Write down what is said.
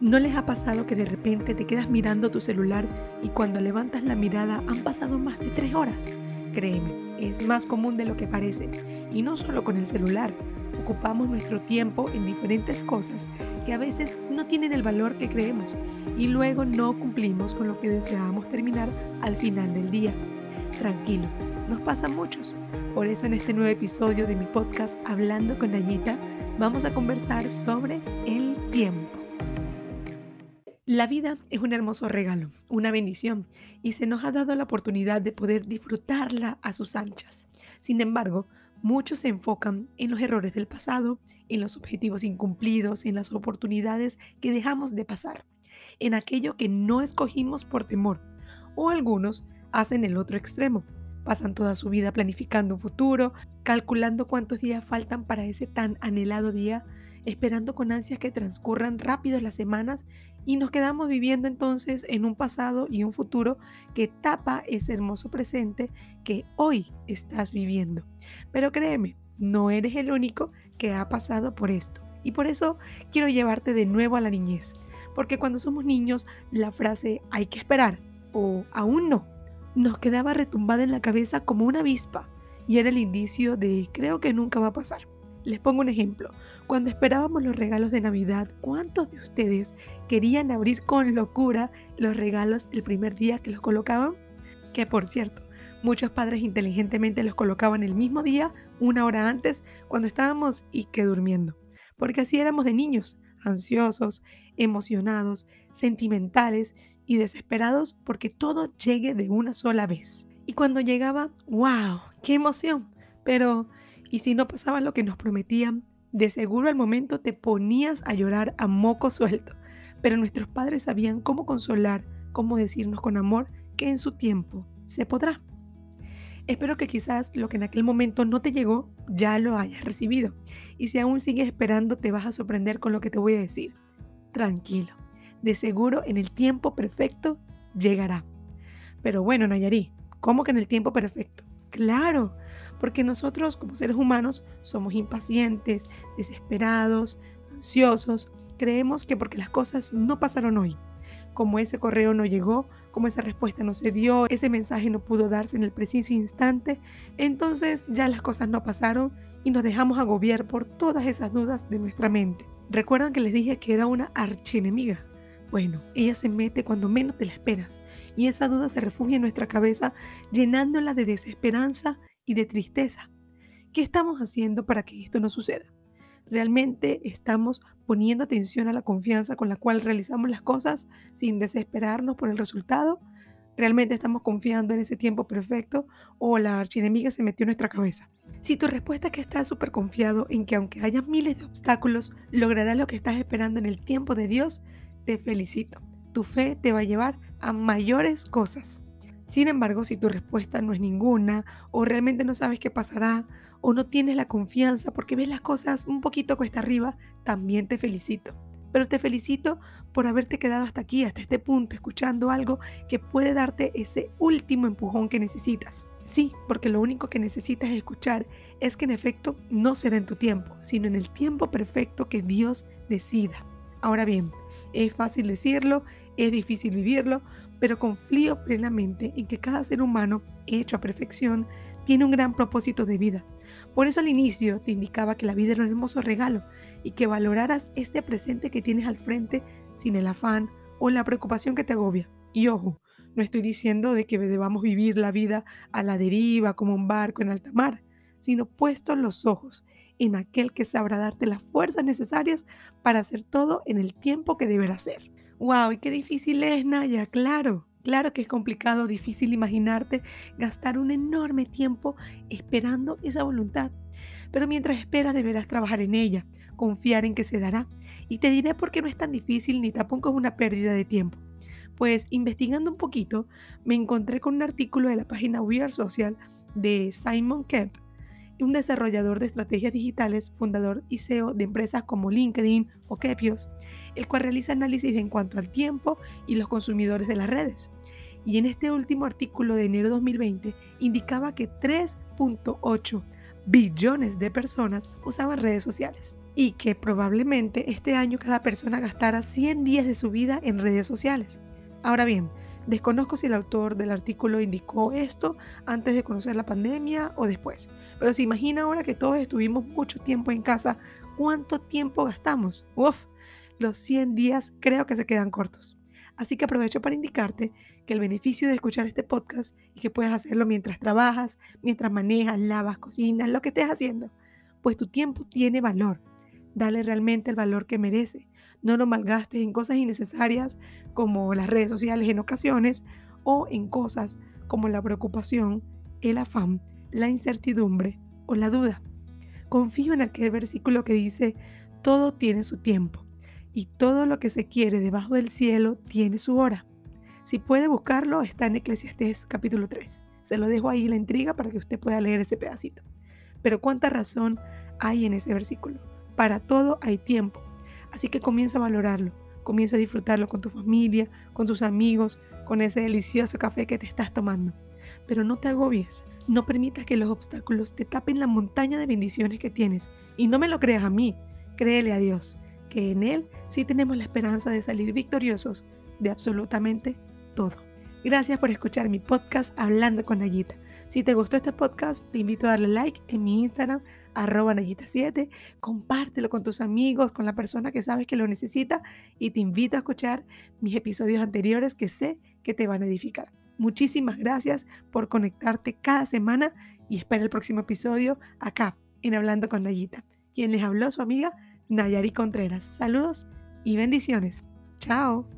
¿No les ha pasado que de repente te quedas mirando tu celular y cuando levantas la mirada han pasado más de tres horas? Créeme, es más común de lo que parece. Y no solo con el celular. Ocupamos nuestro tiempo en diferentes cosas que a veces no tienen el valor que creemos y luego no cumplimos con lo que deseábamos terminar al final del día. Tranquilo, nos pasa muchos. Por eso en este nuevo episodio de mi podcast Hablando con Nayita vamos a conversar sobre el tiempo. La vida es un hermoso regalo, una bendición, y se nos ha dado la oportunidad de poder disfrutarla a sus anchas. Sin embargo, muchos se enfocan en los errores del pasado, en los objetivos incumplidos, en las oportunidades que dejamos de pasar, en aquello que no escogimos por temor, o algunos hacen el otro extremo. Pasan toda su vida planificando un futuro, calculando cuántos días faltan para ese tan anhelado día, esperando con ansias que transcurran rápido las semanas y nos quedamos viviendo entonces en un pasado y un futuro que tapa ese hermoso presente que hoy estás viviendo. Pero créeme, no eres el único que ha pasado por esto. Y por eso quiero llevarte de nuevo a la niñez. Porque cuando somos niños, la frase hay que esperar o aún no nos quedaba retumbada en la cabeza como una avispa y era el indicio de creo que nunca va a pasar. Les pongo un ejemplo. Cuando esperábamos los regalos de Navidad, ¿cuántos de ustedes querían abrir con locura los regalos el primer día que los colocaban? Que por cierto, muchos padres inteligentemente los colocaban el mismo día, una hora antes, cuando estábamos y que durmiendo. Porque así éramos de niños, ansiosos, emocionados, sentimentales y desesperados porque todo llegue de una sola vez. Y cuando llegaba, ¡wow! ¡Qué emoción! Pero y si no pasaba lo que nos prometían, de seguro al momento te ponías a llorar a moco suelto. Pero nuestros padres sabían cómo consolar, cómo decirnos con amor que en su tiempo se podrá. Espero que quizás lo que en aquel momento no te llegó ya lo hayas recibido. Y si aún sigues esperando te vas a sorprender con lo que te voy a decir. Tranquilo, de seguro en el tiempo perfecto llegará. Pero bueno, Nayari, ¿cómo que en el tiempo perfecto? Claro, porque nosotros como seres humanos somos impacientes, desesperados, ansiosos. Creemos que porque las cosas no pasaron hoy, como ese correo no llegó, como esa respuesta no se dio, ese mensaje no pudo darse en el preciso instante, entonces ya las cosas no pasaron y nos dejamos agobiar por todas esas dudas de nuestra mente. ¿Recuerdan que les dije que era una archienemiga? Bueno, ella se mete cuando menos te la esperas y esa duda se refugia en nuestra cabeza llenándola de desesperanza y de tristeza. ¿Qué estamos haciendo para que esto no suceda? ¿Realmente estamos poniendo atención a la confianza con la cual realizamos las cosas sin desesperarnos por el resultado? ¿Realmente estamos confiando en ese tiempo perfecto o la archienemiga se metió en nuestra cabeza? Si tu respuesta es que estás súper confiado en que aunque haya miles de obstáculos, lograrás lo que estás esperando en el tiempo de Dios, te felicito. Tu fe te va a llevar a mayores cosas. Sin embargo, si tu respuesta no es ninguna, o realmente no sabes qué pasará, o no tienes la confianza porque ves las cosas un poquito cuesta arriba, también te felicito. Pero te felicito por haberte quedado hasta aquí, hasta este punto, escuchando algo que puede darte ese último empujón que necesitas. Sí, porque lo único que necesitas escuchar es que en efecto no será en tu tiempo, sino en el tiempo perfecto que Dios decida. Ahora bien, es fácil decirlo, es difícil vivirlo, pero confío plenamente en que cada ser humano, hecho a perfección, tiene un gran propósito de vida. Por eso al inicio te indicaba que la vida era un hermoso regalo y que valoraras este presente que tienes al frente sin el afán o la preocupación que te agobia. Y ojo, no estoy diciendo de que debamos vivir la vida a la deriva como un barco en alta mar, sino puestos los ojos en aquel que sabrá darte las fuerzas necesarias para hacer todo en el tiempo que deberá ser. ¡Wow! ¿Y qué difícil es, Naya? Claro, claro que es complicado, difícil imaginarte gastar un enorme tiempo esperando esa voluntad. Pero mientras esperas deberás trabajar en ella, confiar en que se dará. Y te diré por qué no es tan difícil ni tampoco es una pérdida de tiempo. Pues investigando un poquito, me encontré con un artículo de la página Weird Social de Simon Kemp, un desarrollador de estrategias digitales, fundador y CEO de empresas como LinkedIn o Kepios, el cual realiza análisis en cuanto al tiempo y los consumidores de las redes. Y en este último artículo de enero de 2020 indicaba que 3.8 billones de personas usaban redes sociales. y que probablemente este año cada persona gastara 100 días de su vida en redes sociales. Ahora bien, desconozco si el autor del artículo indicó esto antes de conocer la pandemia o después, pero se imagina ahora que todos estuvimos mucho tiempo en casa, ¿cuánto tiempo gastamos? Uf, los 100 días creo que se quedan cortos. Así que aprovecho para indicarte que el beneficio de escuchar este podcast y que puedes hacerlo mientras trabajas, mientras manejas, lavas, cocinas, lo que estés haciendo, pues tu tiempo tiene valor. Dale realmente el valor que merece. No lo malgastes en cosas innecesarias como las redes sociales en ocasiones o en cosas como la preocupación, el afán, la incertidumbre o la duda. Confío en aquel versículo que dice, todo tiene su tiempo y todo lo que se quiere debajo del cielo tiene su hora. Si puede buscarlo, está en Eclesiastés capítulo 3. Se lo dejo ahí la intriga para que usted pueda leer ese pedacito. Pero cuánta razón hay en ese versículo. Para todo hay tiempo. Así que comienza a valorarlo. Comienza a disfrutarlo con tu familia, con tus amigos, con ese delicioso café que te estás tomando. Pero no te agobies. No permitas que los obstáculos te tapen la montaña de bendiciones que tienes. Y no me lo creas a mí. Créele a Dios que en Él sí tenemos la esperanza de salir victoriosos de absolutamente todo. Gracias por escuchar mi podcast Hablando con Nayita. Si te gustó este podcast, te invito a darle like en mi Instagram, arroba Nayita7, compártelo con tus amigos, con la persona que sabes que lo necesita y te invito a escuchar mis episodios anteriores que sé que te van a edificar. Muchísimas gracias por conectarte cada semana y espera el próximo episodio acá en Hablando con Nayita. Quien les habló su amiga Nayari Contreras. Saludos y bendiciones. Chao.